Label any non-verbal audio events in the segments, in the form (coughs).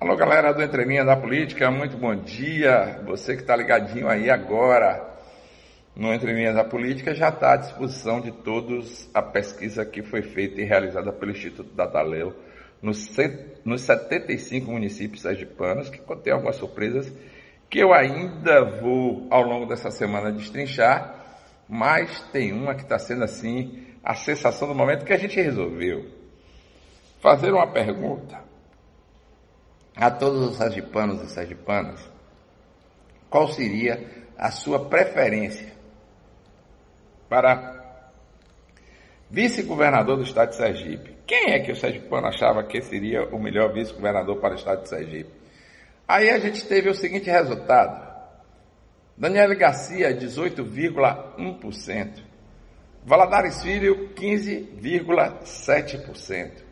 Alô, galera do Entrelinha da Política, muito bom dia. Você que está ligadinho aí agora no Entrelinhas da Política já está à disposição de todos a pesquisa que foi feita e realizada pelo Instituto Dataleu nos, nos 75 municípios sergipanos, que contém algumas surpresas que eu ainda vou ao longo dessa semana destrinchar, mas tem uma que está sendo assim a sensação do momento que a gente resolveu fazer uma pergunta a todos os sergipanos e sergipanas, qual seria a sua preferência para vice-governador do estado de Sergipe? Quem é que o sergipano achava que seria o melhor vice-governador para o estado de Sergipe? Aí a gente teve o seguinte resultado. Daniel Garcia, 18,1%. Valadares Filho, 15,7%.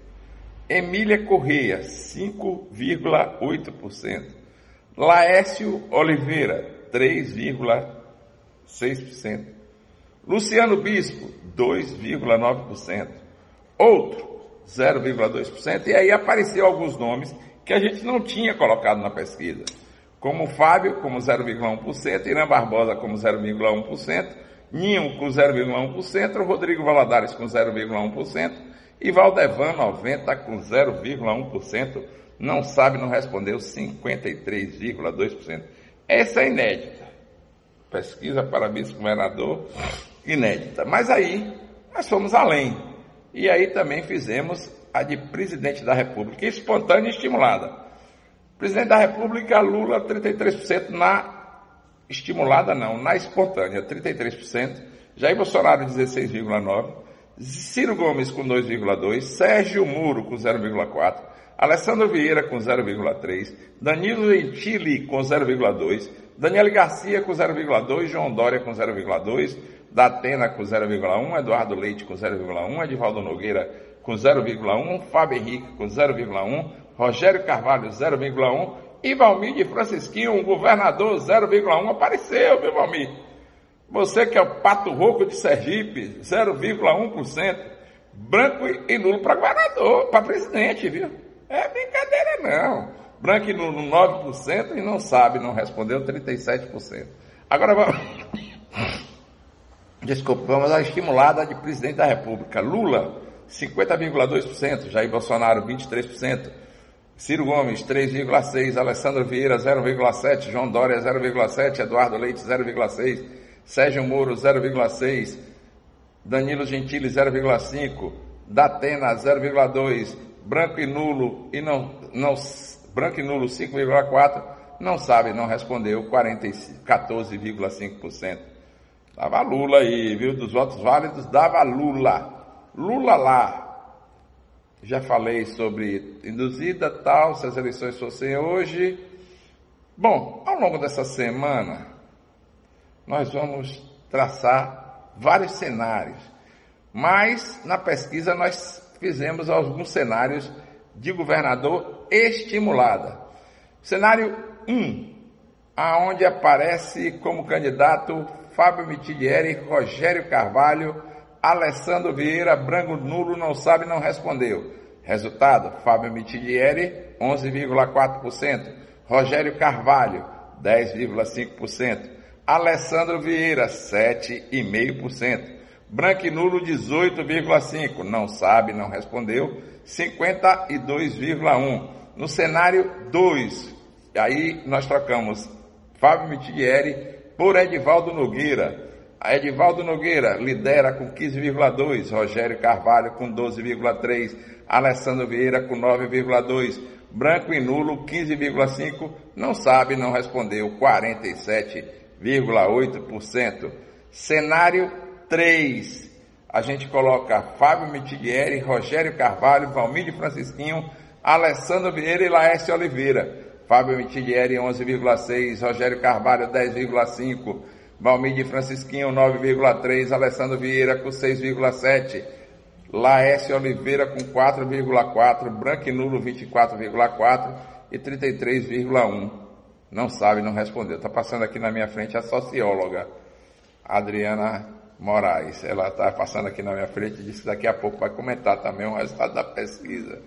Emília Correia, 5,8%. Laércio Oliveira, 3,6%. Luciano Bispo, 2,9%. Outro, 0,2%. E aí apareceu alguns nomes que a gente não tinha colocado na pesquisa, como Fábio, como 0,1%, Irã Barbosa, como 0,1%, Ninho, com 0,1%, Rodrigo Valadares, com 0,1%, e Valdevan 90 com 0,1%, não sabe, não respondeu 53,2%. Essa é inédita. Pesquisa para vice-governador inédita. Mas aí nós fomos além. E aí também fizemos a de presidente da República, espontânea e estimulada. Presidente da República, Lula, 33% na estimulada não, na espontânea, 33%. Jair Bolsonaro, 16,9%. Ciro Gomes com 2,2, Sérgio Muro com 0,4, Alessandro Vieira com 0,3, Danilo Gentili com 0,2, Daniel Garcia com 0,2, João Dória com 0,2, Datena com 0,1, Eduardo Leite com 0,1, Edivaldo Nogueira com 0,1, Fábio Henrique com 0,1, Rogério Carvalho 0,1 e Valmir de Francisquinho, um governador 0,1 apareceu, meu Valmir. Você que é o pato rouco de Sergipe, 0,1%, branco e nulo para governador, para presidente, viu? É brincadeira não. Branco e nulo 9% e não sabe, não respondeu 37%. Agora vamos. (coughs) Desculpa, vamos à estimulada de presidente da República. Lula, 50,2%, Jair Bolsonaro, 23%. Ciro Gomes, 3,6%, Alessandro Vieira, 0,7%, João Dória, 0,7%, Eduardo Leite, 0,6%, Sérgio Moro 0,6, Danilo Gentili 0,5, Datena 0,2, Branco e Nulo e não, não Branco e Nulo 5,4, não sabe, não respondeu 14,5%. Dava Lula aí, viu? Dos votos válidos, dava Lula. Lula lá. Já falei sobre induzida, tal, se as eleições fossem hoje. Bom, ao longo dessa semana, nós vamos traçar vários cenários. Mas na pesquisa nós fizemos alguns cenários de governador estimulada. Cenário 1, aonde aparece como candidato Fábio Mitidieri, Rogério Carvalho, Alessandro Vieira, Branco Nulo, não sabe, não respondeu. Resultado, Fábio Mitidieri, 11,4%. Rogério Carvalho, 10,5%. Alessandro Vieira, 7,5%. Branco e nulo, 18,5%. Não sabe, não respondeu, 52,1%. No cenário 2, aí nós trocamos Fábio Mitigieri por Edivaldo Nogueira. A Edivaldo Nogueira lidera com 15,2%, Rogério Carvalho com 12,3%, Alessandro Vieira com 9,2%, Branco e nulo 15,5%, não sabe, não respondeu 47%. 0,8%. Cenário 3, a gente coloca Fábio Mitigieri, Rogério Carvalho, Valmir Francisquinho, Alessandro Vieira e Laércio Oliveira. Fábio Mitigieri 11,6, Rogério Carvalho 10,5, Valmir Francisquinho 9,3, Alessandro Vieira com 6,7, Laércio Oliveira com 4,4, Branco e Nulo 24,4 e 33,1. Não sabe, não respondeu. Está passando aqui na minha frente a socióloga Adriana Moraes. Ela está passando aqui na minha frente e disse que daqui a pouco vai comentar também o resultado da pesquisa.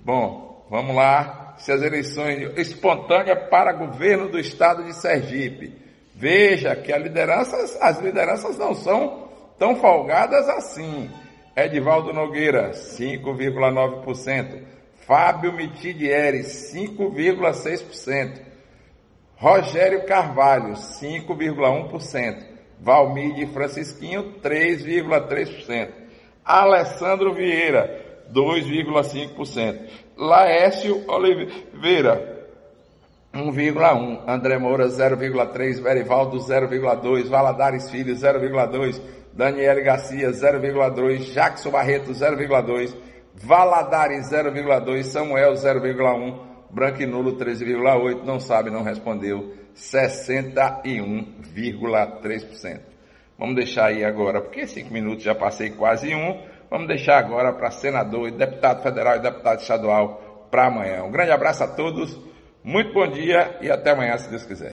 Bom, vamos lá. se as eleições espontâneas para governo do estado de Sergipe. Veja que liderança, as lideranças não são tão folgadas assim. Edivaldo Nogueira, 5,9%. Fábio Mitidieri, 5,6%. Rogério Carvalho, 5,1%. Valmir Francisquinho, 3,3%. Alessandro Vieira, 2,5%. Laércio Oliveira, 1,1%. André Moura, 0,3%. Verivaldo, 0,2%. Valadares Filho, 0,2%. Daniele Garcia, 0,2%. Jackson Barreto, 0,2%. Valadares, 0,2%. Samuel, 0,1%. Branco e Nulo, 13,8%. Não sabe, não respondeu. 61,3%. Vamos deixar aí agora, porque cinco minutos já passei quase um. Vamos deixar agora para senador, deputado federal e deputado estadual para amanhã. Um grande abraço a todos, muito bom dia e até amanhã, se Deus quiser.